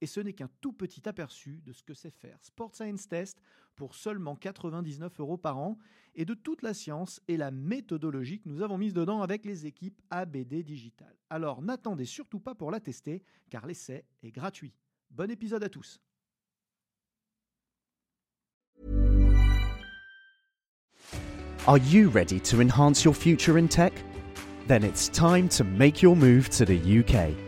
Et ce n'est qu'un tout petit aperçu de ce que c'est faire Sport Science Test pour seulement 99 euros par an et de toute la science et la méthodologie que nous avons mise dedans avec les équipes ABD Digital. Alors n'attendez surtout pas pour la tester car l'essai est gratuit. Bon épisode à tous. Are you ready to enhance your future in tech? Then it's time to make your move to the UK.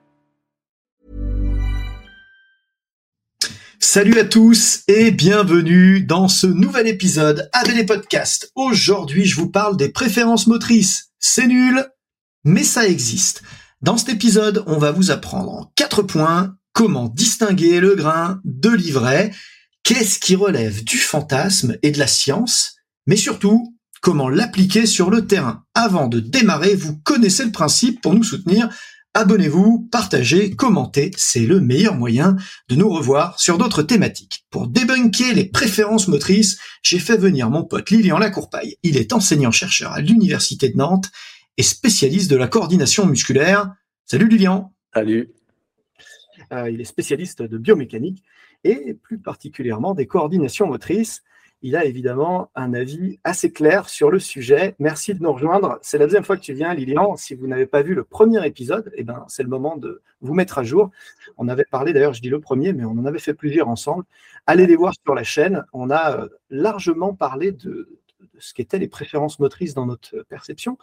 Salut à tous et bienvenue dans ce nouvel épisode ABD Podcast. Aujourd'hui, je vous parle des préférences motrices. C'est nul, mais ça existe. Dans cet épisode, on va vous apprendre en quatre points comment distinguer le grain de l'ivraie, qu'est-ce qui relève du fantasme et de la science, mais surtout, comment l'appliquer sur le terrain. Avant de démarrer, vous connaissez le principe pour nous soutenir. Abonnez-vous, partagez, commentez, c'est le meilleur moyen de nous revoir sur d'autres thématiques. Pour débunker les préférences motrices, j'ai fait venir mon pote Lilian Lacourpaille. Il est enseignant-chercheur à l'Université de Nantes et spécialiste de la coordination musculaire. Salut Lilian Salut euh, Il est spécialiste de biomécanique et plus particulièrement des coordinations motrices il a évidemment un avis assez clair sur le sujet. Merci de nous rejoindre. C'est la deuxième fois que tu viens, Lilian. Si vous n'avez pas vu le premier épisode, eh ben, c'est le moment de vous mettre à jour. On avait parlé, d'ailleurs, je dis le premier, mais on en avait fait plusieurs ensemble. Allez les voir sur la chaîne. On a euh, largement parlé de, ce qu'étaient les préférences motrices dans notre perception.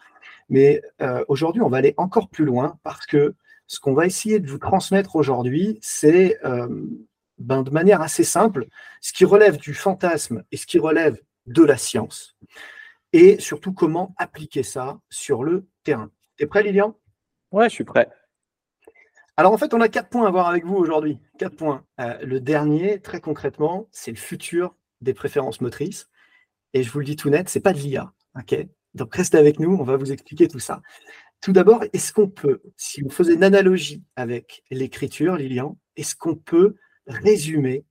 Mais euh, aujourd'hui, on va aller encore plus loin parce que ce qu'on va essayer de vous transmettre aujourd'hui, c'est euh, ben, de manière assez simple ce qui relève du fantasme et ce qui relève de la science, et surtout comment appliquer ça sur le terrain. T'es prêt, Lilian? Ouais, je suis prêt. Alors en fait, on a quatre points à voir avec vous aujourd'hui. Quatre points. Euh, le dernier, très concrètement, c'est le futur des préférences motrices. Et je vous le dis tout net, c'est pas de l'IA. ok? Donc restez avec nous, on va vous expliquer tout ça. Tout d'abord, est-ce qu'on peut, si vous faisait une analogie avec l'écriture, Lilian, est-ce qu'on peut résumer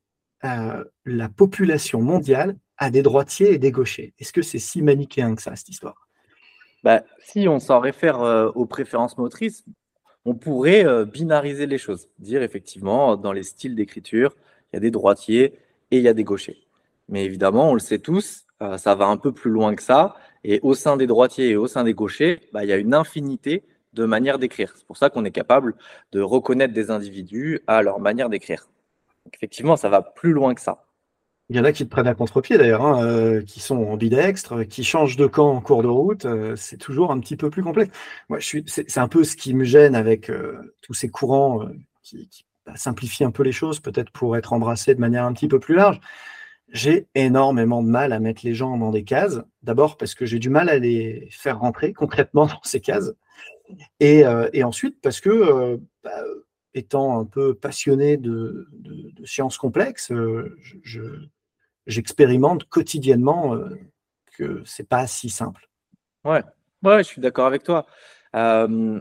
euh, la population mondiale à des droitiers et des gauchers. Est-ce que c'est si manichéen que ça, cette histoire? Bah, Si on s'en réfère euh, aux préférences motrices, on pourrait euh, binariser les choses. Dire effectivement, dans les styles d'écriture, il y a des droitiers et il y a des gauchers. Mais évidemment, on le sait tous, ça va un peu plus loin que ça. Et au sein des droitiers et au sein des gauchers, bah, il y a une infinité de manières d'écrire. C'est pour ça qu'on est capable de reconnaître des individus à leur manière d'écrire effectivement, ça va plus loin que ça. Il y en a qui te prennent à contre-pied d'ailleurs, hein, euh, qui sont ambidextres, qui changent de camp en cours de route. Euh, c'est toujours un petit peu plus complexe. Moi, c'est, un peu ce qui me gêne avec euh, tous ces courants qui, bah, simplifient un peu les choses, peut-être pour être embrassés de manière un petit peu plus large. J'ai énormément de mal à mettre les gens dans des cases. D'abord parce que j'ai du mal à les faire rentrer concrètement dans ces cases, et, ensuite parce que bah, étant un peu passionné de, sciences complexes, euh, j'expérimente quotidiennement euh, que c'est pas si simple. Ouais, ouais, je suis d'accord avec toi. Euh,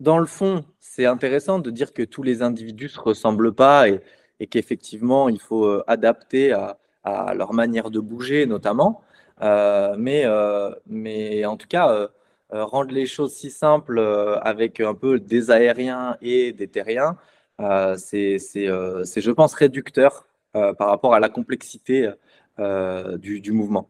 dans le fond, c'est intéressant de dire que tous les individus se ressemblent pas et, qu'effectivement, il faut adapter à, leur manière de bouger, notamment. mais, mais en tout cas, rendre les choses si simples euh, avec un peu des aériens et des terriens, euh, c'est, je pense, réducteur par rapport à la complexité du, mouvement.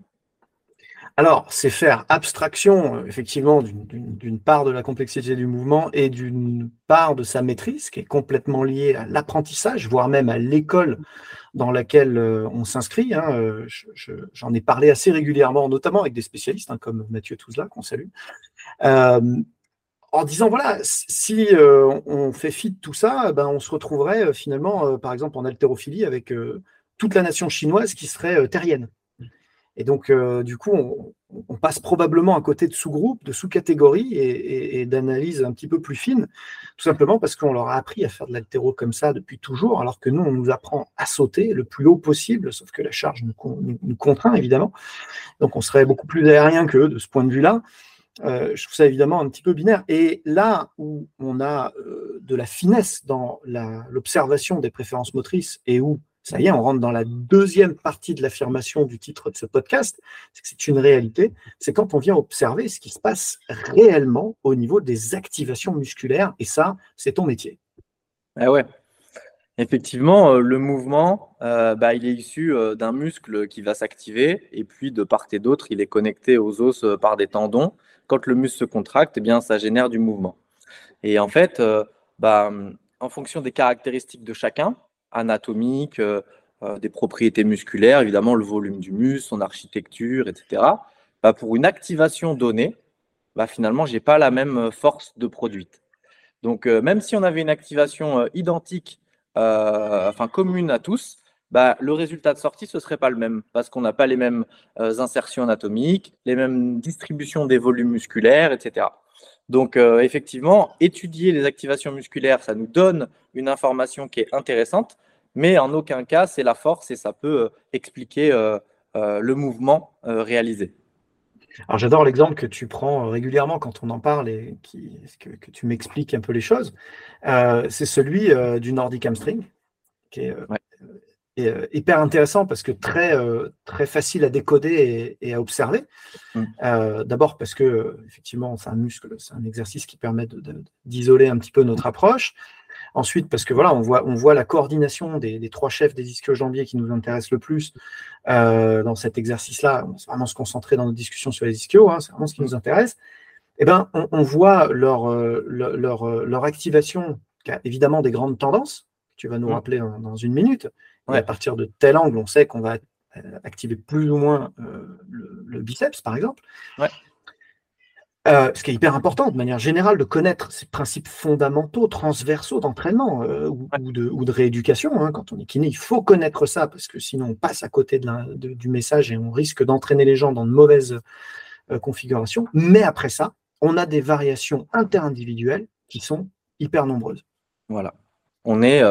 Alors, c'est faire abstraction, effectivement, d'une part de la complexité du mouvement et d'une part de sa maîtrise, qui est complètement liée à l'apprentissage, voire même à l'école dans laquelle euh, on s'inscrit. Hein, euh, j'en ai parlé assez régulièrement, notamment avec des spécialistes hein, comme Mathieu Touzla, qu'on salue. Euh, en disant voilà, si euh, on fait fi de tout ça, ben, on se retrouverait finalement, par exemple, en haltérophilie avec toute la nation chinoise qui serait terrienne. Et donc, du coup, on, on passe probablement à côté de sous-groupes, de sous-catégories et, d'analyses un petit peu plus fines, tout simplement parce qu'on leur a appris à faire de l'altéro comme ça depuis toujours, alors que nous, on nous apprend à sauter le plus haut possible, sauf que la charge nous, contraint, évidemment. Donc, on serait beaucoup plus aérien qu'eux de ce point de vue-là. Euh, je trouve ça évidemment un petit peu binaire. Et là où on a euh, de la finesse dans l'observation des préférences motrices et où ça y est, on rentre dans la deuxième partie de l'affirmation du titre de ce podcast, c'est que c'est une réalité, c'est quand on vient observer ce qui se passe réellement au niveau des activations musculaires, et ça, c'est ton métier. Ah ouais. Effectivement, euh, le mouvement, euh, bah, il est issu euh, d'un muscle qui va s'activer, et puis de part et d'autre, il est connecté aux os par des tendons. Quand le muscle se contracte, eh bien, ça génère du mouvement. Et en fait, bah, en fonction des caractéristiques de chacun, anatomiques, euh, euh, des propriétés musculaires, évidemment le volume du muscle, son architecture, etc. Bah, pour une activation donnée, bah, finalement, je n'ai pas la même euh, force de produite. Donc, même si on avait une activation identique, enfin commune à tous, bah, le résultat de sortie, ce ne serait pas le même, parce qu'on n'a pas les mêmes insertions anatomiques, les mêmes distributions des volumes musculaires, etc. Donc, effectivement, étudier les activations musculaires, ça nous donne une information qui est intéressante, mais en aucun cas, c'est la force et ça peut euh, expliquer euh, euh, le mouvement réalisé. Alors j'adore l'exemple que tu prends régulièrement quand on en parle et que, tu m'expliques un peu les choses. c'est celui du Nordic hamstring, qui est, hyper intéressant parce que très, très facile à décoder et, à observer. Mm. D'abord parce que effectivement c'est un muscle, c'est un exercice qui permet d'isoler un petit peu notre approche. Ensuite, parce que voilà, on voit, on voit la coordination des, trois chefs des ischio-jambiers qui nous intéressent le plus euh, dans cet exercice-là. On va vraiment se concentrer dans nos discussions sur les ischios, hein, c'est vraiment ce qui nous intéresse. Eh ben, on, voit leur, euh, leur, euh, leur, activation, qui a évidemment des grandes tendances, que tu vas nous mmh. rappeler dans, une minute. À partir de tel angle, on sait qu'on va activer plus ou moins le, le, biceps, par exemple. Ouais. Euh, ce qui est hyper important de manière générale de connaître ces principes fondamentaux, transversaux d'entraînement euh, ou, de, rééducation. Hein. Quand on est kiné, il faut connaître ça parce que sinon on passe à côté du message et on risque d'entraîner les gens dans de mauvaises euh, configurations. Mais après ça, on a des variations interindividuelles qui sont hyper nombreuses. Voilà. On est,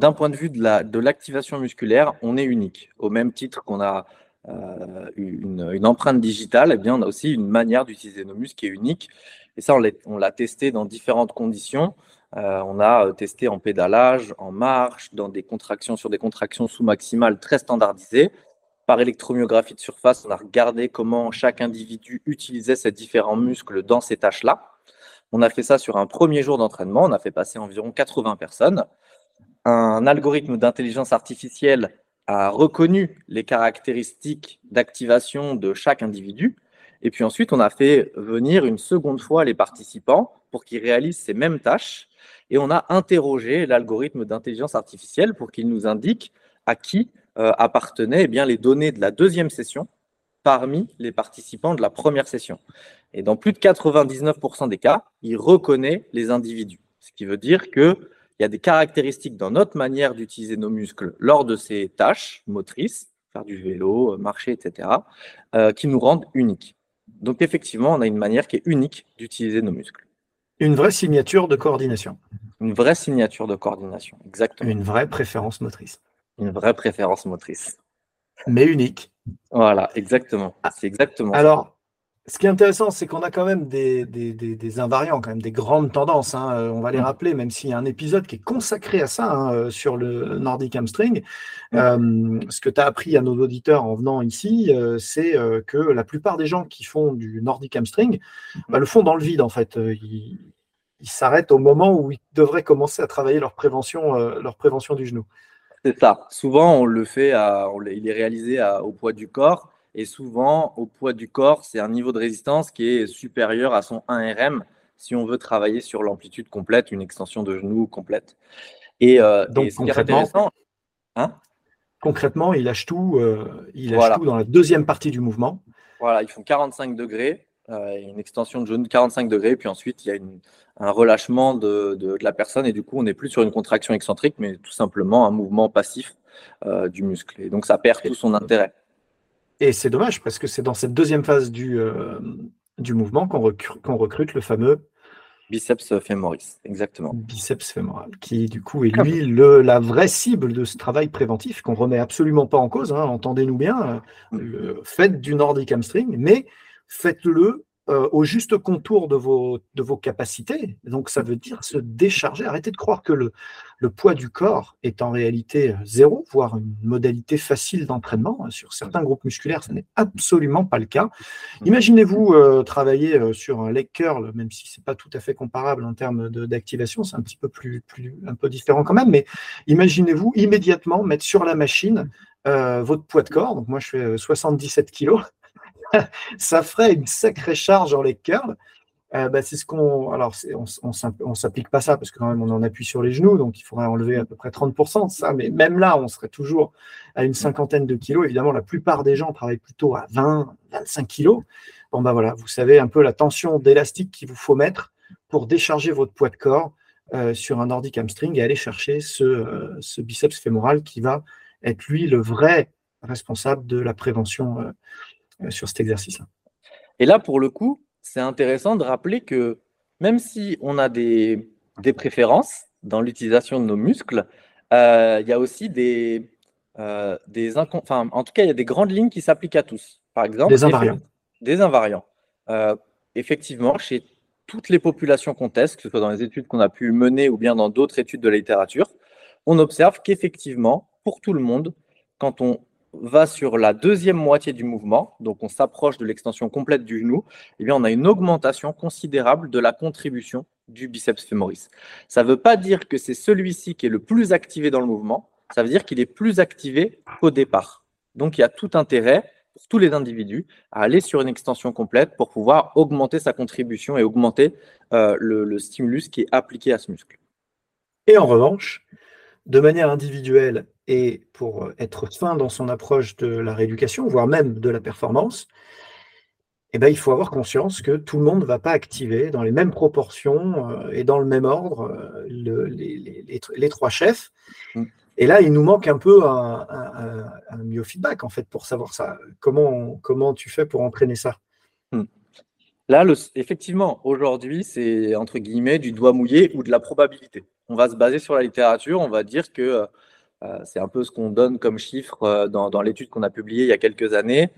d'un point de vue de l'activation musculaire, on est unique. Au même titre qu'on a euh, une, empreinte digitale, eh bien, on a aussi une manière d'utiliser nos muscles qui est unique. Et ça, on l'a testé dans différentes conditions. Euh, on a euh, testé en pédalage, en marche, dans des contractions sur des contractions sous-maximales très standardisées. Par électromyographie de surface, on a regardé comment chaque individu utilisait ces différents muscles dans ces tâches-là. On a fait ça sur un premier jour d'entraînement. On a fait passer environ 80 personnes. Un algorithme d'intelligence artificielle a reconnu les caractéristiques d'activation de chaque individu. Et puis ensuite, on a fait venir une seconde fois les participants pour qu'ils réalisent ces mêmes tâches. Et on a interrogé l'algorithme d'intelligence artificielle pour qu'il nous indique à qui euh, appartenaient eh bien, les données de la deuxième session parmi les participants de la première session. Et dans plus de 99% des cas, il reconnaît les individus. Ce qui veut dire que il y a des caractéristiques dans notre manière d'utiliser nos muscles lors de ces tâches motrices, faire du vélo, marcher, etc., euh, qui nous rendent uniques. Donc effectivement, on a une manière qui est unique d'utiliser nos muscles. Une vraie signature de coordination. Une vraie signature de coordination, exactement. Une vraie préférence motrice. Une vraie préférence motrice. Mais unique. Voilà, exactement. C'est exactement. Alors, ce qui est intéressant, c'est qu'on a quand même des, invariants, quand même des grandes tendances. Hein. Euh, on va les mm. rappeler, même s'il y a un épisode qui est consacré à ça hein, euh, sur le Nordic Hamstring. Mm. Euh, ce que tu as appris à nos auditeurs en venant ici, c'est que la plupart des gens qui font du Nordic Hamstring bah, le font dans le vide, en fait. Ils, s'arrêtent au moment où ils devraient commencer à travailler leur prévention, leur prévention du genou. C'est ça. Souvent, on le fait, il est réalisé au poids du corps et souvent, au poids du corps, c'est un niveau de résistance qui est supérieur à son 1 RM si on veut travailler sur l'amplitude complète, une extension de genou complète. Et, euh, Donc, concrètement, hein? Concrètement, il lâche tout, euh, il lâche tout dans la deuxième partie du mouvement. Voilà, ils font 45 degrés une extension de genou de 45 degrés, puis ensuite il y a un relâchement de, de, la personne et du coup on n'est plus sur une contraction excentrique, mais tout simplement un mouvement passif du muscle. Et donc ça perd tout son intérêt. Et c'est dommage parce que c'est dans cette deuxième phase du, du mouvement qu'on recrute, le fameux biceps fémoris, exactement. Biceps fémoral, qui du coup est lui le, la vraie cible de ce travail préventif qu'on remet absolument pas en cause. Hein, entendez-nous bien, mm. faites du nordic hamstring, mais faites-le euh, au juste contour de vos, de vos capacités. Donc ça veut dire se décharger. Arrêtez de croire que le, le poids du corps est en réalité euh, zéro, voire une modalité facile d'entraînement. Sur certains groupes musculaires, ce n'est absolument pas le cas. Imaginez-vous euh, travailler sur un leg curl, même si ce n'est pas tout à fait comparable en termes d'activation, c'est un petit peu plus, plus, un peu différent quand même, mais imaginez-vous immédiatement mettre sur la machine votre poids de corps. Donc moi, je fais 77 kilos ça ferait une sacrée charge en les curls. Euh, bah, c'est ce qu'on. Alors, on ne s'applique pas ça parce que quand même on en appuie sur les genoux, donc il faudrait enlever à peu près 30% de ça. Mais même là, on serait toujours à une cinquantaine de kilos. Évidemment, la plupart des gens travaillent plutôt à 20, 25 kilos. Bon, bah voilà, vous savez un peu la tension d'élastique qu'il vous faut mettre pour décharger votre poids de corps euh, sur un nordic hamstring et aller chercher ce, euh, ce, biceps fémoral qui va être lui le vrai responsable de la prévention sur cet exercice-là. Et là, pour le coup, c'est intéressant de rappeler que même si on a des, des préférences dans l'utilisation de nos muscles, euh, il y a aussi des, euh, des enfin, en tout cas, il y a des grandes lignes qui s'appliquent à tous. Par exemple, des invariants. Des invariants. effectivement, chez toutes les populations qu'on teste, que ce soit dans les études qu'on a pu mener ou bien dans d'autres études de la littérature, on observe qu'effectivement, pour tout le monde, quand on va sur la deuxième moitié du mouvement, donc on s'approche de l'extension complète du genou, eh bien on a une augmentation considérable de la contribution du biceps fémoris. Ça ne veut pas dire que c'est celui-ci qui est le plus activé dans le mouvement, ça veut dire qu'il est plus activé qu'au départ. Donc il y a tout intérêt pour tous les individus à aller sur une extension complète pour pouvoir augmenter sa contribution et augmenter euh, le stimulus qui est appliqué à ce muscle. Et en revanche, de manière individuelle et pour être fin dans son approche de la rééducation, voire même de la performance, eh ben, il faut avoir conscience que tout le monde ne va pas activer dans les mêmes proportions euh, et dans le même ordre euh, les, trois chefs. Mm. Et là, il nous manque un peu un, un, feedback en fait, pour savoir ça. Comment, comment tu fais pour entraîner ça? Mm. Là, effectivement, aujourd'hui, c'est entre guillemets du doigt mouillé ou de la probabilité. On va se baser sur la littérature, on va dire que euh, euh, c'est un peu ce qu'on donne comme chiffre euh, dans, l'étude qu'on a publiée il y a quelques années.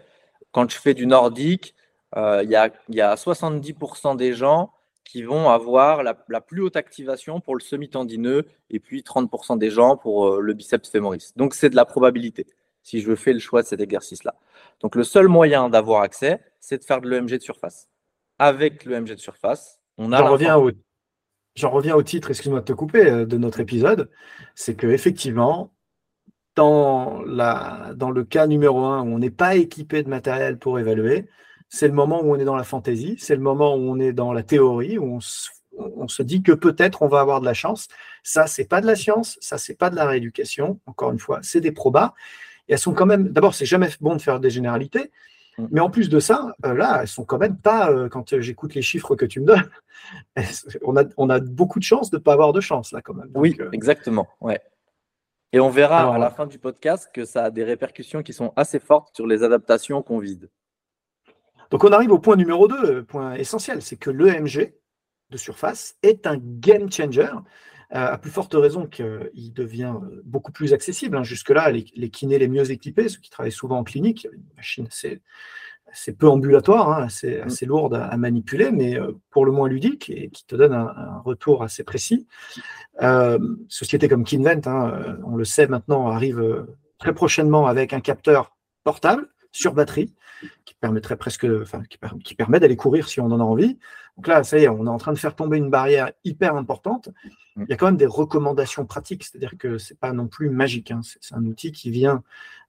Quand je fais du nordique, euh, il y, a, 70% des gens qui vont avoir la, plus haute activation pour le semi-tendineux et puis 30% des gens pour le biceps fémoris. Donc c'est de la probabilité si je fais le choix de cet exercice-là. Donc le seul moyen d'avoir accès, c'est de faire de l'EMG de surface. Avec l'EMG de surface, on a... J'en reviens, au, reviens au titre, excuse-moi de te couper, de notre épisode. C'est que effectivement, dans, dans le cas numéro un où on n'est pas équipé de matériel pour évaluer, c'est le moment où on est dans la fantaisie, c'est le moment où on est dans la théorie, où on se, dit que peut-être on va avoir de la chance. Ça, c'est pas de la science, ça, c'est pas de la rééducation. Encore une fois, c'est des probas. Et elles sont quand même, d'abord, c'est jamais bon de faire des généralités. Mais en plus de ça, euh, là, elles sont quand même pas, euh, quand j'écoute les chiffres que tu me donnes, on a, on a beaucoup de chance de ne pas avoir de chance, là, quand même. oui, euh, exactement. Ouais. Et on verra à la fin du podcast que ça a des répercussions qui sont assez fortes sur les adaptations qu'on vide. Donc on arrive au point numéro 2, point essentiel, c'est que l'EMG de surface est un game changer, à plus forte raison qu'il devient beaucoup plus accessible. Hein. Jusque-là, les, les, kinés les mieux équipés, ceux qui travaillent souvent en clinique, une machine c'est c'est peu ambulatoire, hein, c'est mm. assez lourde à, manipuler, mais euh, pour le moins ludique et qui te donne un, retour assez précis. Euh, société comme Kinvent, hein, euh, on le sait maintenant, arrive très prochainement avec un capteur portable sur batterie qui permettrait presque, enfin, qui, permet d'aller courir si on en a envie. Donc là, ça y est, on est en train de faire tomber une barrière hyper importante. Mm. Il y a quand même des recommandations pratiques, c'est-à-dire que c'est pas non plus magique. Hein. c'est un outil qui vient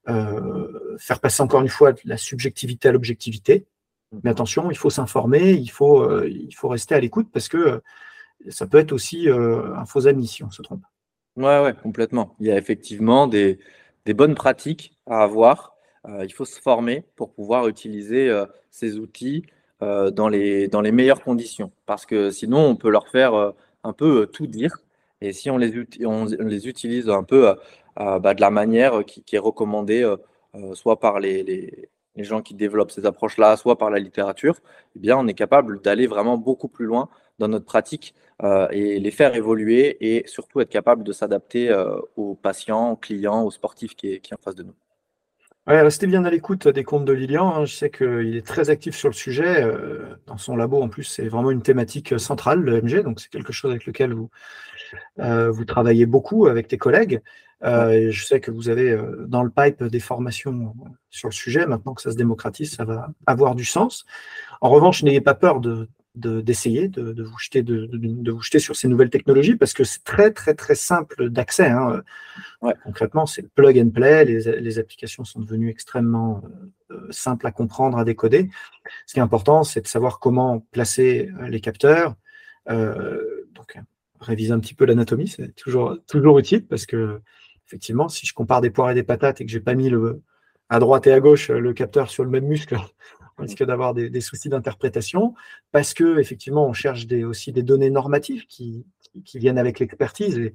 euh, faire passer encore une fois la subjectivité à l'objectivité. Mais attention, il faut s'informer, il faut, euh, il faut rester à l'écoute parce que euh, ça peut être aussi un faux ami si on se trompe. Ouais, ouais, complètement. Il y a effectivement des, des bonnes pratiques à avoir. Il faut se former pour pouvoir utiliser ces outils dans, les, dans les meilleures conditions. Parce que sinon, on peut leur faire un peu tout dire. Et si on les, utilise un peu bah, de la manière qui, est recommandée, soit par les, les, gens qui développent ces approches-là, soit par la littérature, eh bien, on est capable d'aller vraiment beaucoup plus loin dans notre pratique euh, et les faire évoluer et surtout être capable de s'adapter euh, aux patients, aux clients, aux sportifs qui est, qui en face de nous. Ouais, restez bien à l'écoute des comptes de Lilian. Hein. Je sais qu'il est très actif sur le sujet. Euh, dans son labo, en plus, c'est vraiment une thématique centrale, le MG. Donc, c'est quelque chose avec lequel vous, vous travaillez beaucoup avec tes collègues. je sais que vous avez dans le pipe des formations sur le sujet. Maintenant que ça se démocratise, ça va avoir du sens. En revanche, n'ayez pas peur de, d'essayer de, vous jeter de, vous jeter sur ces nouvelles technologies parce que c'est très très très simple d'accès. Hein. Concrètement, c'est plug and play. Les, applications sont devenues extrêmement euh, simples à comprendre, à décoder. Ce qui est important, c'est de savoir comment placer euh, les capteurs. Euh, donc, réviser un petit peu l'anatomie, c'est toujours toujours utile parce que effectivement, si je compare des poires et des patates et que j'ai pas mis le à droite et à gauche le capteur sur le même muscle, on risque d'avoir des, soucis d'interprétation, parce que effectivement, on cherche aussi des données normatives qui, viennent avec l'expertise.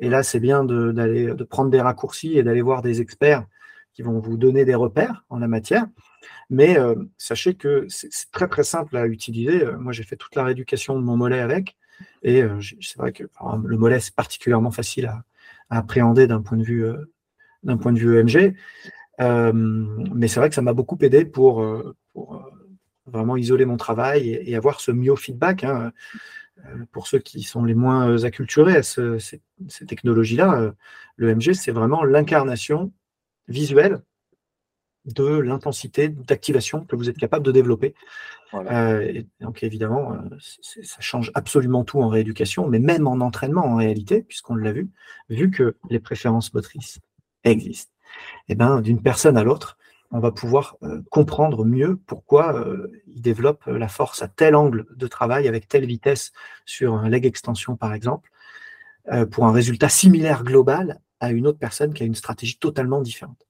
Et, là, c'est bien de prendre des raccourcis et d'aller voir des experts qui vont vous donner des repères en la matière. Mais euh, sachez que c'est, très très simple à utiliser. Euh, moi, j'ai fait toute la rééducation de mon mollet avec, et euh, c'est vrai que le mollet c'est particulièrement facile à, appréhender d'un point de vue d'un point de vue EMG. mais c'est vrai que ça m'a beaucoup aidé pour, pour euh, vraiment isoler mon travail et, avoir ce mieux-feedback. Hein. Euh, pour ceux qui sont les moins euh, acculturés à ces, technologies-là, le MG, c'est vraiment l'incarnation visuelle de l'intensité d'activation que vous êtes capable de développer. donc évidemment, ça change absolument tout en rééducation, mais même en entraînement en réalité, puisqu'on l'a vu, vu que les préférences motrices existent. Et eh ben, d'une personne à l'autre, on va pouvoir euh, comprendre mieux pourquoi euh, il développe la force à tel angle de travail, avec telle vitesse sur un leg extension par exemple, euh, pour un résultat similaire global à une autre personne qui a une stratégie totalement différente.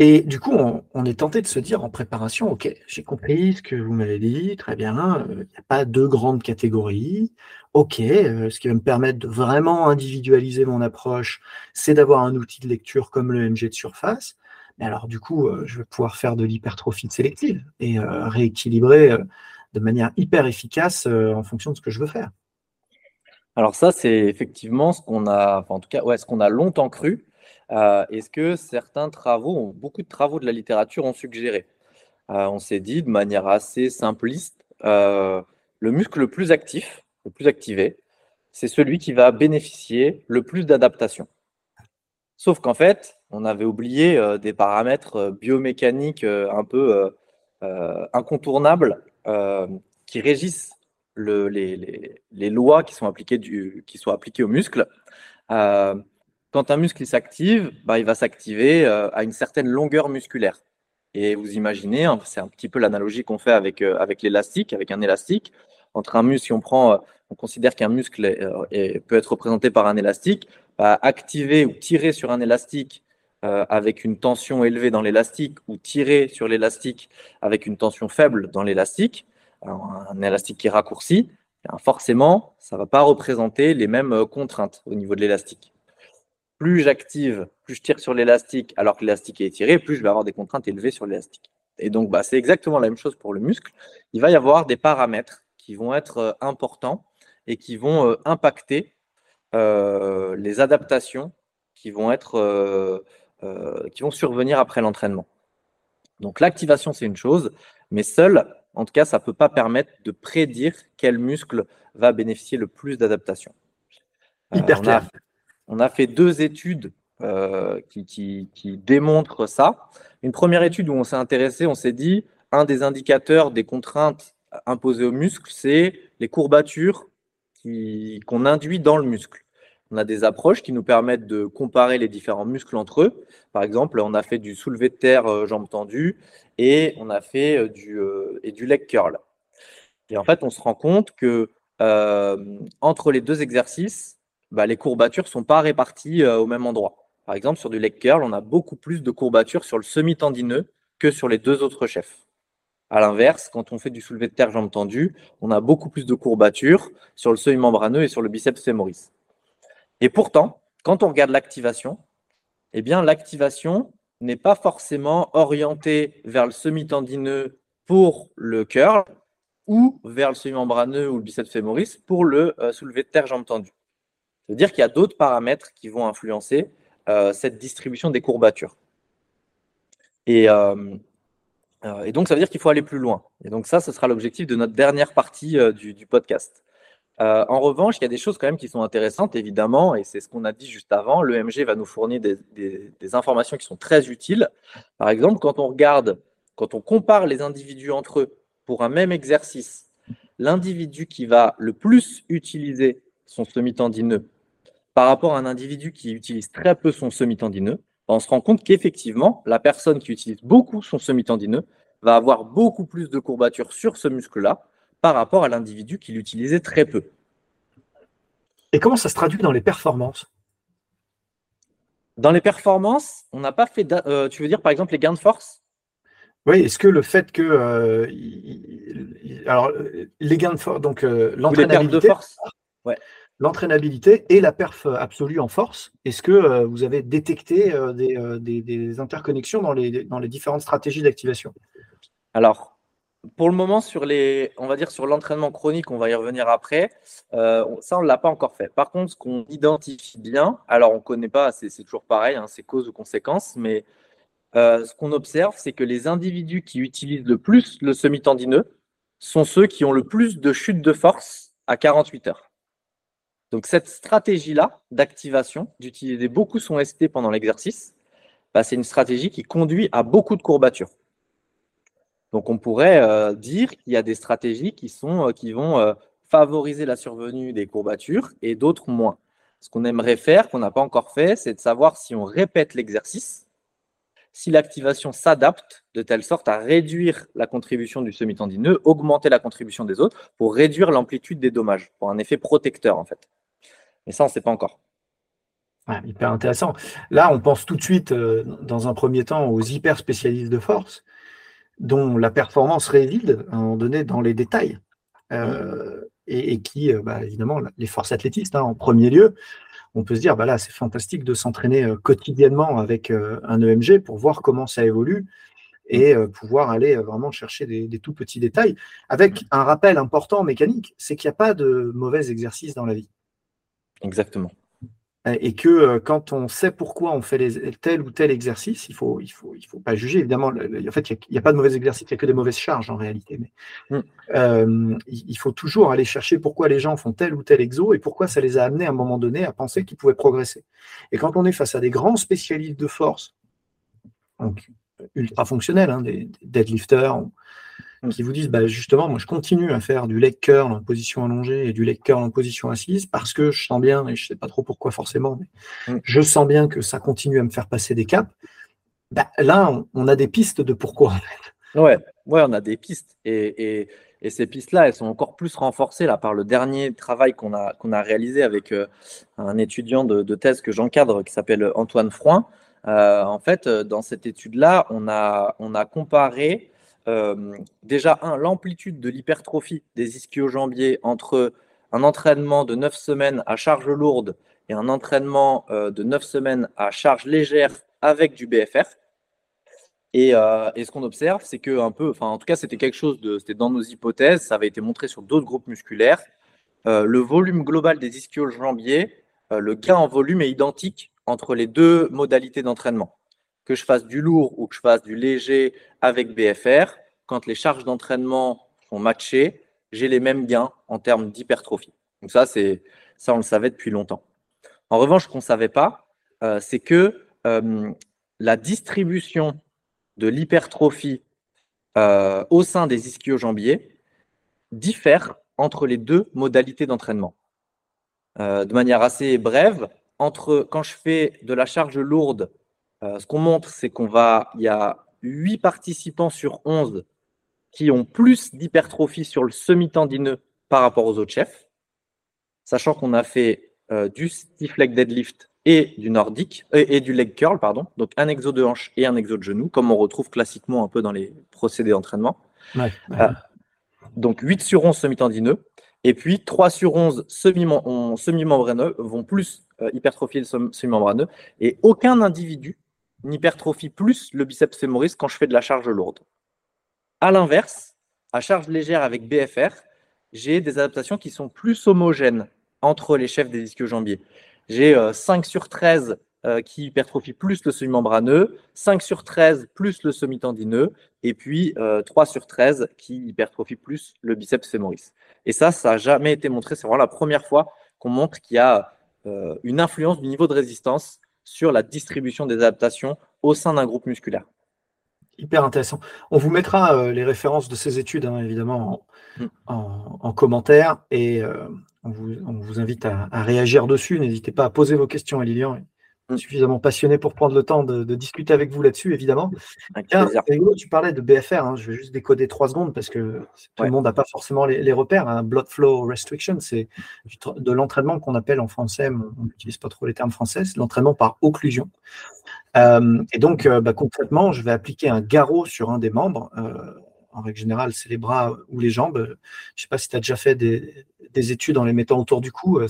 Et du coup, on, est tenté de se dire en préparation, OK, j'ai compris ce que vous m'avez dit, très bien, il n'y a pas deux grandes catégories. OK, euh, ce qui va me permettre de vraiment individualiser mon approche, c'est d'avoir un outil de lecture comme le MG de surface. Mais alors, du coup, euh, je vais pouvoir faire de l'hypertrophie sélective et euh, rééquilibrer de manière hyper efficace en fonction de ce que je veux faire. Alors ça, c'est effectivement ce qu'on a, en tout cas, ouais, ce qu'on a longtemps cru. Est-ce que certains travaux, beaucoup de travaux de la littérature ont suggéré? On s'est dit de manière assez simpliste, le muscle le plus actif, le plus activé, c'est celui qui va bénéficier le plus d'adaptation. Sauf qu'en fait, on avait oublié euh, des paramètres euh, biomécaniques euh, un peu incontournables qui régissent les, lois qui sont appliquées, qui sont appliquées aux muscles. Quand un muscle s'active, bah, il va s'activer à une certaine longueur musculaire. Et vous imaginez, hein, c'est un petit peu l'analogie qu'on fait avec, avec l'élastique, avec un élastique entre un muscle, si on prend, euh, on considère qu'un muscle euh, peut être représenté par un élastique, bah, activer ou tirer sur un élastique euh, avec une tension élevée dans l'élastique ou tirer sur l'élastique avec une tension faible dans l'élastique, un élastique qui est raccourci, forcément, ça ne va pas représenter les mêmes contraintes au niveau de l'élastique. Plus j'active, plus je tire sur l'élastique alors que l'élastique est étiré, plus je vais avoir des contraintes élevées sur l'élastique. Et donc, bah, c'est exactement la même chose pour le muscle. Il va y avoir des paramètres qui vont être euh, importants et qui vont euh, impacter euh, les adaptations qui vont être qui vont survenir après l'entraînement. Donc l'activation, c'est une chose, mais seul, en tout cas, ça ne peut pas permettre de prédire quel muscle va bénéficier le plus d'adaptation. Hyper clair. On a, fait deux études qui, qui, démontrent ça. Une première étude où on s'est intéressé, on s'est dit, un des indicateurs des contraintes imposé au muscle, c'est les courbatures qu'on induit dans le muscle. On a des approches qui nous permettent de comparer les différents muscles entre eux. Par exemple, on a fait du soulevé de terre euh, jambes tendues et on a fait euh, du, euh, et du leg curl. Et en fait, on se rend compte que entre les deux exercices, bah, les courbatures ne sont pas réparties au même endroit. Par exemple, sur du leg curl, on a beaucoup plus de courbatures sur le semi-tendineux que sur les deux autres chefs. À l'inverse, quand on fait du soulevé de terre jambes tendues, on a beaucoup plus de courbatures sur le seuil membraneux et sur le biceps fémoris. Et pourtant, quand on regarde l'activation, eh bien l'activation n'est pas forcément orientée vers le semi-tendineux pour le curl ou vers le semi-membraneux ou le biceps fémoris pour le euh, soulevé de terre jambes tendues. Ça dire qu'il y a d'autres paramètres qui vont influencer euh, cette distribution des courbatures. Et, euh, et, donc, ça veut dire qu'il faut aller plus loin. Et donc, ça, ce sera l'objectif de notre dernière partie du, podcast. en revanche, il y a des choses quand même qui sont intéressantes, évidemment, et c'est ce qu'on a dit juste avant. L'EMG va nous fournir des, des, informations qui sont très utiles. Par exemple, quand on regarde, quand on compare les individus entre eux pour un même exercice, l'individu qui va le plus utiliser son semi-tendineux par rapport à un individu qui utilise très peu son semi-tendineux, on se rend compte qu'effectivement, la personne qui utilise beaucoup son semi-tendineux va avoir beaucoup plus de courbatures sur ce muscle-là par rapport à l'individu qui l'utilisait très peu. Et comment ça se traduit dans les performances? Dans les performances, on n'a pas fait. Euh, tu veux dire par exemple les gains de force? Oui, est-ce que le fait que euh, alors les gains de force, donc euh, l'entraînabilité, ouais. L'entraînabilité et la perf absolue en force, est-ce que euh, vous avez détecté des, interconnexions dans les, dans les différentes stratégies d'activation? Alors, pour le moment, sur les, on va dire sur l'entraînement chronique, on va y revenir après. ça, on ne l'a pas encore fait. Par contre, ce qu'on identifie bien, alors on ne connaît pas, c'est toujours pareil, hein, c'est cause ou conséquence, mais euh, ce qu'on observe, c'est que les individus qui utilisent le plus le semi-tendineux sont ceux qui ont le plus de chute de force à 48 heures. Donc cette stratégie-là d'activation, d'utiliser beaucoup son ST pendant l'exercice, bah, c'est une stratégie qui conduit à beaucoup de courbatures. Donc on pourrait euh, dire qu'il y a des stratégies qui, euh, qui vont favoriser la survenue des courbatures et d'autres moins. Ce qu'on aimerait faire, qu'on n'a pas encore fait, c'est de savoir si on répète l'exercice, si l'activation s'adapte de telle sorte à réduire la contribution du semi-tendineux, augmenter la contribution des autres pour réduire l'amplitude des dommages, pour un effet protecteur en fait. Mais ça, on ne sait pas encore. hyper intéressant. Là, on pense tout de suite, euh, dans un premier temps, aux hyper spécialistes de force, dont la performance réside à un moment donné dans les détails. Euh, et, qui, euh, bah, évidemment, les forces athlétistes hein, en premier lieu, on peut se dire, bah c'est fantastique de s'entraîner quotidiennement avec un EMG pour voir comment ça évolue et pouvoir aller vraiment chercher des, tout petits détails, avec un rappel important mécanique, c'est qu'il n'y a pas de mauvais exercice dans la vie. Exactement et que euh, quand on sait pourquoi on fait les, tel ou tel exercice, il ne faut, il faut, il faut pas juger. Évidemment, en fait, il n'y a, pas de mauvais exercice, il n'y a que des mauvaises charges en réalité. Mais mm. euh, il faut toujours aller chercher pourquoi les gens font tel ou tel exo et pourquoi ça les a amenés à un moment donné à penser qu'ils pouvaient progresser. Et quand on est face à des grands spécialistes de force, donc ultra fonctionnels, hein, des, deadlifters, Mm. Qui vous disent bah, justement, moi je continue à faire du leg curl en position allongée et du leg curl en position assise parce que je sens bien, et je ne sais pas trop pourquoi forcément, mais mm. je sens bien que ça continue à me faire passer des caps. Bah, là, on, a des pistes de pourquoi. Ouais, ouais, on a des pistes. Et, et, ces pistes-là, elles sont encore plus renforcées là, par le dernier travail qu'on a, qu'on a réalisé avec euh, un étudiant de, thèse que j'encadre qui s'appelle Antoine Froin. Euh, en fait, euh, dans cette étude-là, on a, on a comparé déjà, un, l'amplitude de l'hypertrophie des ischio-jambiers entre un entraînement de 9 semaines à charge lourde et un entraînement euh, de 9 semaines à charge légère avec du BFR. Euh, et, ce qu'on observe, c'est que peu, en tout cas, c'était quelque chose c'était dans nos hypothèses, ça avait été montré sur d'autres groupes musculaires. le volume global des ischio-jambiers, le gain en volume est identique entre les deux modalités d'entraînement que je fasse du lourd ou que je fasse du léger avec BFR, quand les charges d'entraînement sont matchées, j'ai les mêmes gains en termes d'hypertrophie. Donc ça, c'est ça, on le savait depuis longtemps. En revanche, ce qu'on ne savait pas, euh, c'est que euh, la distribution de l'hypertrophie euh, au sein des ischio-jambiers diffère entre les deux modalités d'entraînement. de manière assez brève, entre quand je fais de la charge lourde ce qu'on montre, c'est qu'on va, il y a 8 participants sur 11 qui ont plus d'hypertrophie sur le semi-tendineux par rapport aux autres chefs, sachant qu'on a fait euh, du stiff leg deadlift et du nordique et, du leg curl, pardon. Donc un exo de hanche et un exo de genou, comme on retrouve classiquement un peu dans les procédés d'entraînement. Euh, donc 8 sur 11 semi-tendineux. Et puis 3 sur 11 semi-membraneux vont plus euh, hypertrophier le semi-membraneux. Et aucun individu n'hypertrophie plus le biceps fémoris quand je fais de la charge lourde. À l'inverse, à charge légère avec BFR, j'ai des adaptations qui sont plus homogènes entre les chefs des ischios jambiers. J'ai 5 euh, sur 13 euh, qui hypertrophie plus le semi-membraneux, 5 sur 13 plus le semi-tendineux, et puis 3 euh, sur 13 qui hypertrophie plus le biceps fémoris. Et ça, ça n'a jamais été montré. C'est vraiment la première fois qu'on montre qu'il y a une influence du niveau de résistance sur la distribution des adaptations au sein d'un groupe musculaire. Hyper intéressant. On vous mettra les références de ces études, hein, évidemment, en, mm. commentaire. Et on vous, invite à, réagir dessus. N'hésitez pas à poser vos questions à Lilian. Il est mm. suffisamment passionné pour prendre le temps de, discuter avec vous là-dessus, évidemment. tu parlais de BFR, hein. je vais juste décoder trois secondes parce que tout le monde n'a pas forcément les, repères. Un Blood Flow Restriction, c'est de l'entraînement qu'on appelle en français, on n'utilise pas trop les termes français, c'est l'entraînement par occlusion. Euh, et donc, euh, bah, concrètement, je vais appliquer un garrot sur un des membres. Euh, en règle générale, c'est les bras ou les jambes. Je ne sais pas si tu as déjà fait des, études en les mettant autour du cou.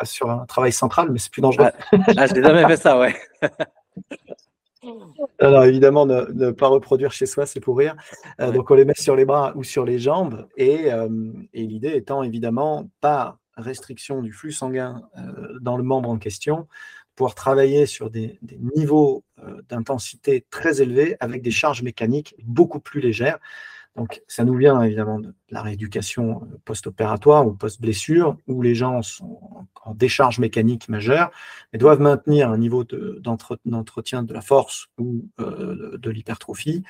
Euh, sur un travail central, mais c'est plus dangereux. Ah, je n'ai jamais fait ça, ouais. Alors évidemment, ne, pas reproduire chez soi, c'est pour rire. Euh, donc on les met sur les bras ou sur les jambes. Et, euh, l'idée étant évidemment pas restriction du flux sanguin dans le membre en question, pouvoir travailler sur des niveaux d'intensité très élevés avec des charges mécaniques beaucoup plus légères. Donc, ça nous vient évidemment de la rééducation euh, post-opératoire ou post-blessure, où les gens sont en décharge mécanique majeure, mais doivent maintenir un niveau d'entretien de, la force ou euh, de l'hypertrophie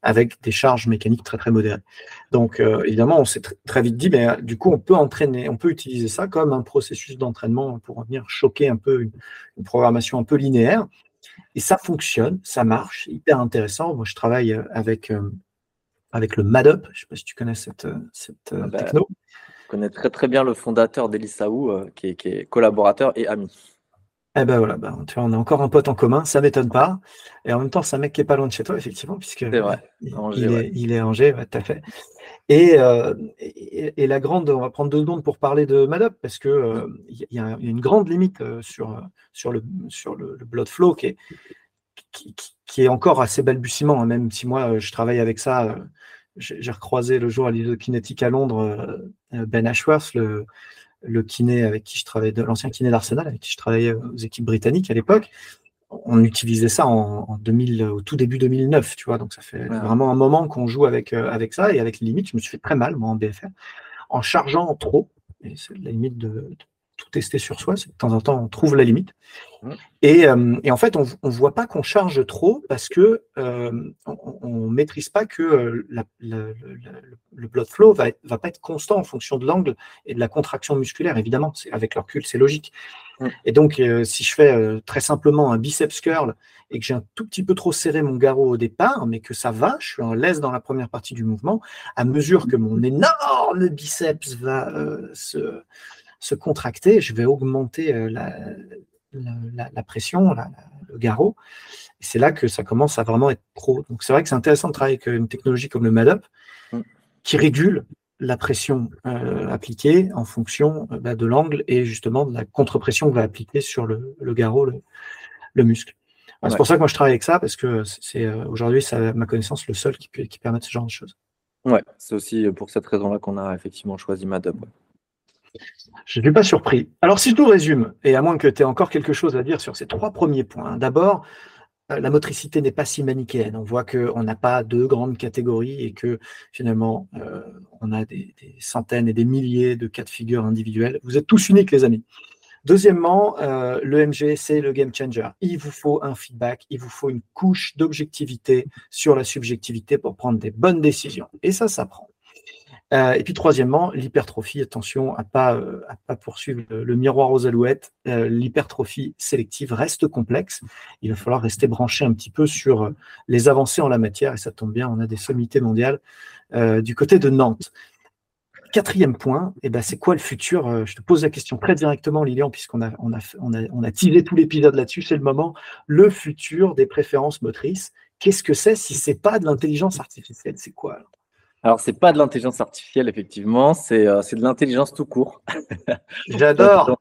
avec des charges mécaniques très très modérées. Donc, euh, évidemment, on s'est très vite dit, mais du coup, on peut entraîner, on peut utiliser ça comme un processus d'entraînement pour venir choquer un peu une, une programmation un peu linéaire. Et ça fonctionne, ça marche, hyper intéressant. Moi, je travaille avec avec le MADUP. Je ne sais pas si tu connais cette, euh, cette euh, ah bah, techno. Je connais très très bien le fondateur d'Elisaou, euh, qui, est, collaborateur et ami. Eh ben voilà, ben, tu vois, on a encore un pote en commun, ça m'étonne pas. Et en même temps, c'est un mec qui est pas loin de chez toi, effectivement, puisque il, est, il, est, Angers, tout à fait. Et, et, la grande, on va prendre deux secondes pour parler de MADUP, parce que il y, a une grande limite sur, sur, le, sur le, blood flow qui est, qui, est encore assez balbutiement, hein, même si moi je travaille avec ça j'ai recroisé le jour à l'isokinétique à Londres euh, Ben Ashworth, le, le kiné avec qui je travaillais, l'ancien kiné d'Arsenal, avec qui je travaillais aux équipes britanniques à l'époque. On utilisait ça en, 2000, au tout début 2009, tu vois. Donc ça fait vraiment un moment qu'on joue avec, euh, avec ça et avec les limites. Je me suis fait très mal, moi, en BFR, en chargeant trop. Et c'est la limite de, tout tester sur soi. De temps en temps, on trouve la limite. Mmh. Euh, et, en fait, on ne voit pas qu'on charge trop parce que euh, on ne maîtrise pas que euh, le blood flow va, va pas être constant en fonction de l'angle et de la contraction musculaire. Évidemment, avec le recul, c'est logique. Mmh. Et donc, si je fais très simplement un biceps curl et que j'ai un tout petit peu trop serré mon garrot au départ, mais que ça va, je suis en l'aise dans la première partie du mouvement, à mesure que mon énorme biceps va se se contracter, je vais augmenter euh, la, pression, le garrot. C'est là que ça commence à vraiment être trop. Donc c'est vrai que c'est intéressant de travailler avec une technologie comme le MADUP mm. qui régule la pression euh, appliquée en fonction euh, bah, de l'angle et justement de la contre-pression qu'on va appliquer sur le, garrot, le, muscle. C'est pour ça que moi je travaille avec ça parce que c'est aujourd'hui, c'est à ma connaissance le seul qui, qui permet ce genre de choses. Ouais, c'est aussi pour cette raison-là qu'on a effectivement choisi MADUP. Je ne suis pas surpris. Alors, si je nous résume, et à moins que tu aies encore quelque chose à dire sur ces trois premiers points, d'abord, euh, la motricité n'est pas si manichéenne. On voit qu'on n'a pas deux grandes catégories et que finalement, euh, on a des, centaines et des milliers de cas de figure individuels. Vous êtes tous uniques, les amis. Deuxièmement, euh, le c'est le game changer. Il vous faut un feedback, il vous faut une couche d'objectivité sur la subjectivité pour prendre des bonnes décisions. Et ça, ça prend. Euh, et puis troisièmement, l'hypertrophie, attention à ne pas, euh, pas poursuivre le, miroir aux alouettes. Euh, l'hypertrophie sélective reste complexe. Il va falloir rester branché un petit peu sur les avancées en la matière. Et ça tombe bien, on a des sommités mondiales du côté de Nantes. quatrième point, eh ben, c'est quoi le futur Je te pose la question très directement, Lilian, puisqu'on a, on a, on a, on a tout l'épisode là-dessus. C'est le moment. Le futur des préférences motrices. Qu'est-ce que c'est si c'est pas de l'intelligence artificielle C'est quoi c'est pas de l'intelligence artificielle, effectivement, c'est euh, de l'intelligence tout court. J'adore.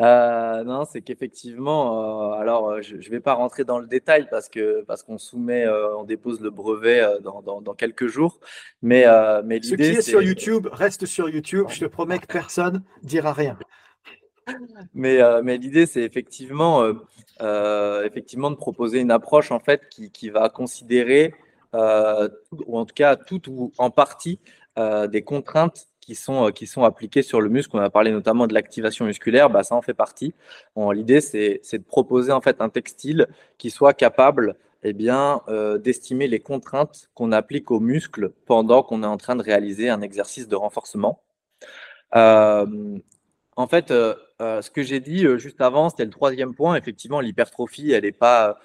Euh, non, c'est qu'effectivement, euh, alors euh, je ne vais pas rentrer dans le détail parce que parce qu'on soumet, on dépose le brevet dans, dans, quelques jours. Mais, mais Ce qui est, sur YouTube reste sur YouTube. Je te promets que personne dira rien. Mais, mais l'idée, c'est effectivement, effectivement de proposer une approche en fait qui, qui va considérer, ou en tout cas tout ou en partie, des contraintes qui sont, euh, qui sont appliquées sur le muscle. On a parlé notamment de l'activation musculaire, bah, ça en fait partie. L'idée, c'est de proposer en fait un textile qui soit capable eh euh, d'estimer les contraintes qu'on applique aux muscles pendant qu'on est en train de réaliser un exercice de renforcement. Euh, en fait, ce que j'ai dit juste avant, c'était le troisième point. Effectivement, l'hypertrophie, elle n'est pas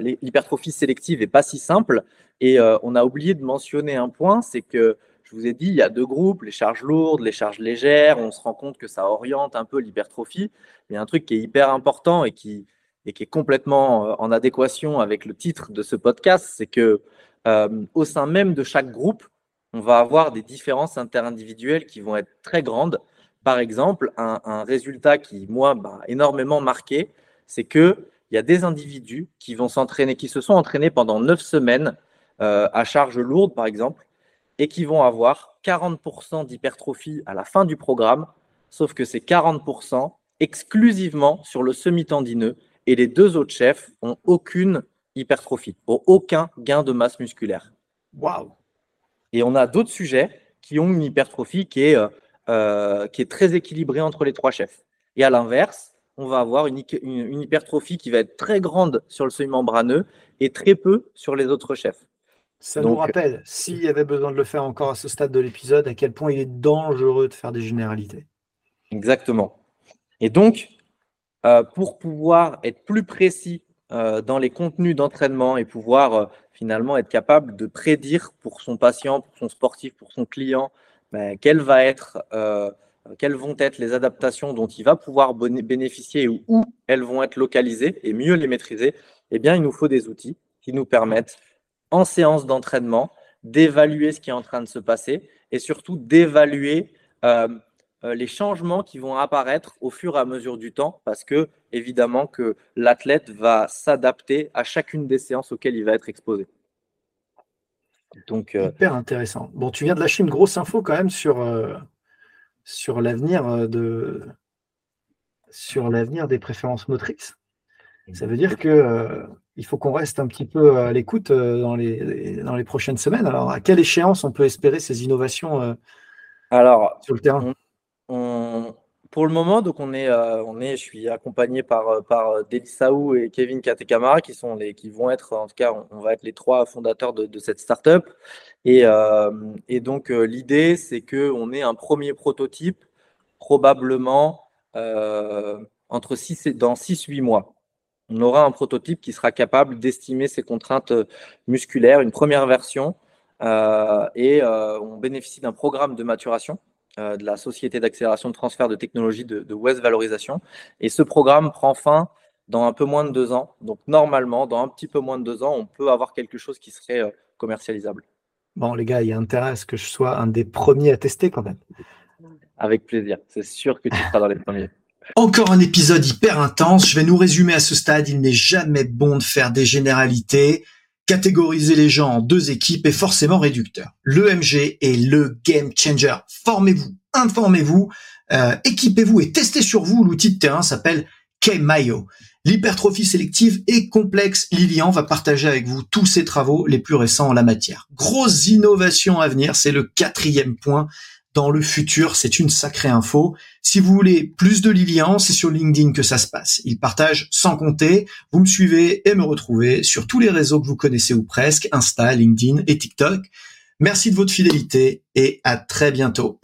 l'hypertrophie sélective n'est pas si simple. Et on a oublié de mentionner un point, c'est que je vous ai dit, il y a deux groupes, les charges lourdes, les charges légères. On se rend compte que ça oriente un peu l'hypertrophie. A un truc qui est hyper important et qui, est complètement euh, en adéquation avec le titre de ce podcast, c'est que euh, au sein même de chaque groupe, on va avoir des différences interindividuelles qui vont être très grandes. Par exemple, un, résultat qui, moi, m'a énormément marqué, c'est qu'il y a des individus qui vont s'entraîner, qui se sont entraînés pendant neuf semaines euh, à charge lourde, par exemple, et qui vont avoir 40% d'hypertrophie à la fin du programme, sauf que c'est 40% exclusivement sur le semi-tendineux et les deux autres chefs ont aucune hypertrophie, ont aucun gain de masse musculaire. Waouh Et on a d'autres sujets qui ont une hypertrophie qui est, euh, euh, qui est très équilibrée entre les trois chefs. Et à l'inverse, on va avoir une, une, hypertrophie qui va être très grande sur le semi-membraneux et très peu sur les autres chefs. Ça nous rappelle, s'il y avait besoin de le faire encore à ce stade de l'épisode, à quel point il est dangereux de faire des généralités. Exactement. Et donc, euh, pour pouvoir être plus précis euh, dans les contenus d'entraînement et pouvoir euh, finalement être capable de prédire pour son patient, pour son sportif, pour son client, ben, quelles, va être, quelles vont être les adaptations dont il va pouvoir bénéficier ou où elles vont être localisées et mieux les maîtriser, eh bien, il nous faut des outils qui nous permettent en séance d'entraînement, d'évaluer ce qui est en train de se passer et surtout d'évaluer euh, euh, les changements qui vont apparaître au fur et à mesure du temps parce que évidemment que l'athlète va s'adapter à chacune des séances auxquelles il va être exposé. Donc, euh, intéressant. Bon, tu viens de lâcher une grosse info quand même sur, sur l'avenir de sur l'avenir des préférences motrices. Ça veut dire que il faut qu'on reste un petit peu à l'écoute euh, dans les, dans les prochaines semaines. Alors, à quelle échéance on peut espérer ces innovations euh, Alors, sur le terrain? Pour le moment, donc on est, euh, on je suis accompagné par, par Saou et Kevin Katekamara, qui, sont les, qui vont être, en tout cas, on, va être les trois fondateurs de, cette startup. Et, donc, l'idée, c'est qu'on ait un premier prototype probablement entre 6 et, dans 6-8 mois on aura un prototype qui sera capable d'estimer ses contraintes euh, musculaires, une première version, euh, et euh, on bénéficie d'un programme de maturation de la Société d'accélération de transfert de technologie de, de, West Valorisation. Et ce programme prend fin dans un peu moins de deux ans. Donc normalement, dans un petit peu moins de deux ans, on peut avoir quelque chose qui serait commercialisable. Bon, les gars, il y a intérêt à ce que je sois un des premiers à tester quand même. Avec plaisir. C'est sûr que tu seras dans les premiers. Encore un épisode hyper intense. Je vais nous résumer à ce stade. Il n'est jamais bon de faire des généralités. Catégoriser les gens en deux équipes est forcément réducteur. L'EMG est le game changer. Formez-vous, informez-vous, euh, équipez-vous et testez sur vous. L'outil de terrain s'appelle K-Mayo. L'hypertrophie sélective est complexe. Lilian va partager avec vous tous ses travaux les plus récents en la matière. Grosse innovation à venir, c'est le quatrième point dans le futur. C'est une sacrée info. Si vous voulez plus de Lilian, c'est sur LinkedIn que ça se passe. Il partage sans compter. Vous me suivez et me retrouvez sur tous les réseaux que vous connaissez ou presque, Insta, LinkedIn et TikTok. Merci de votre fidélité et à très bientôt.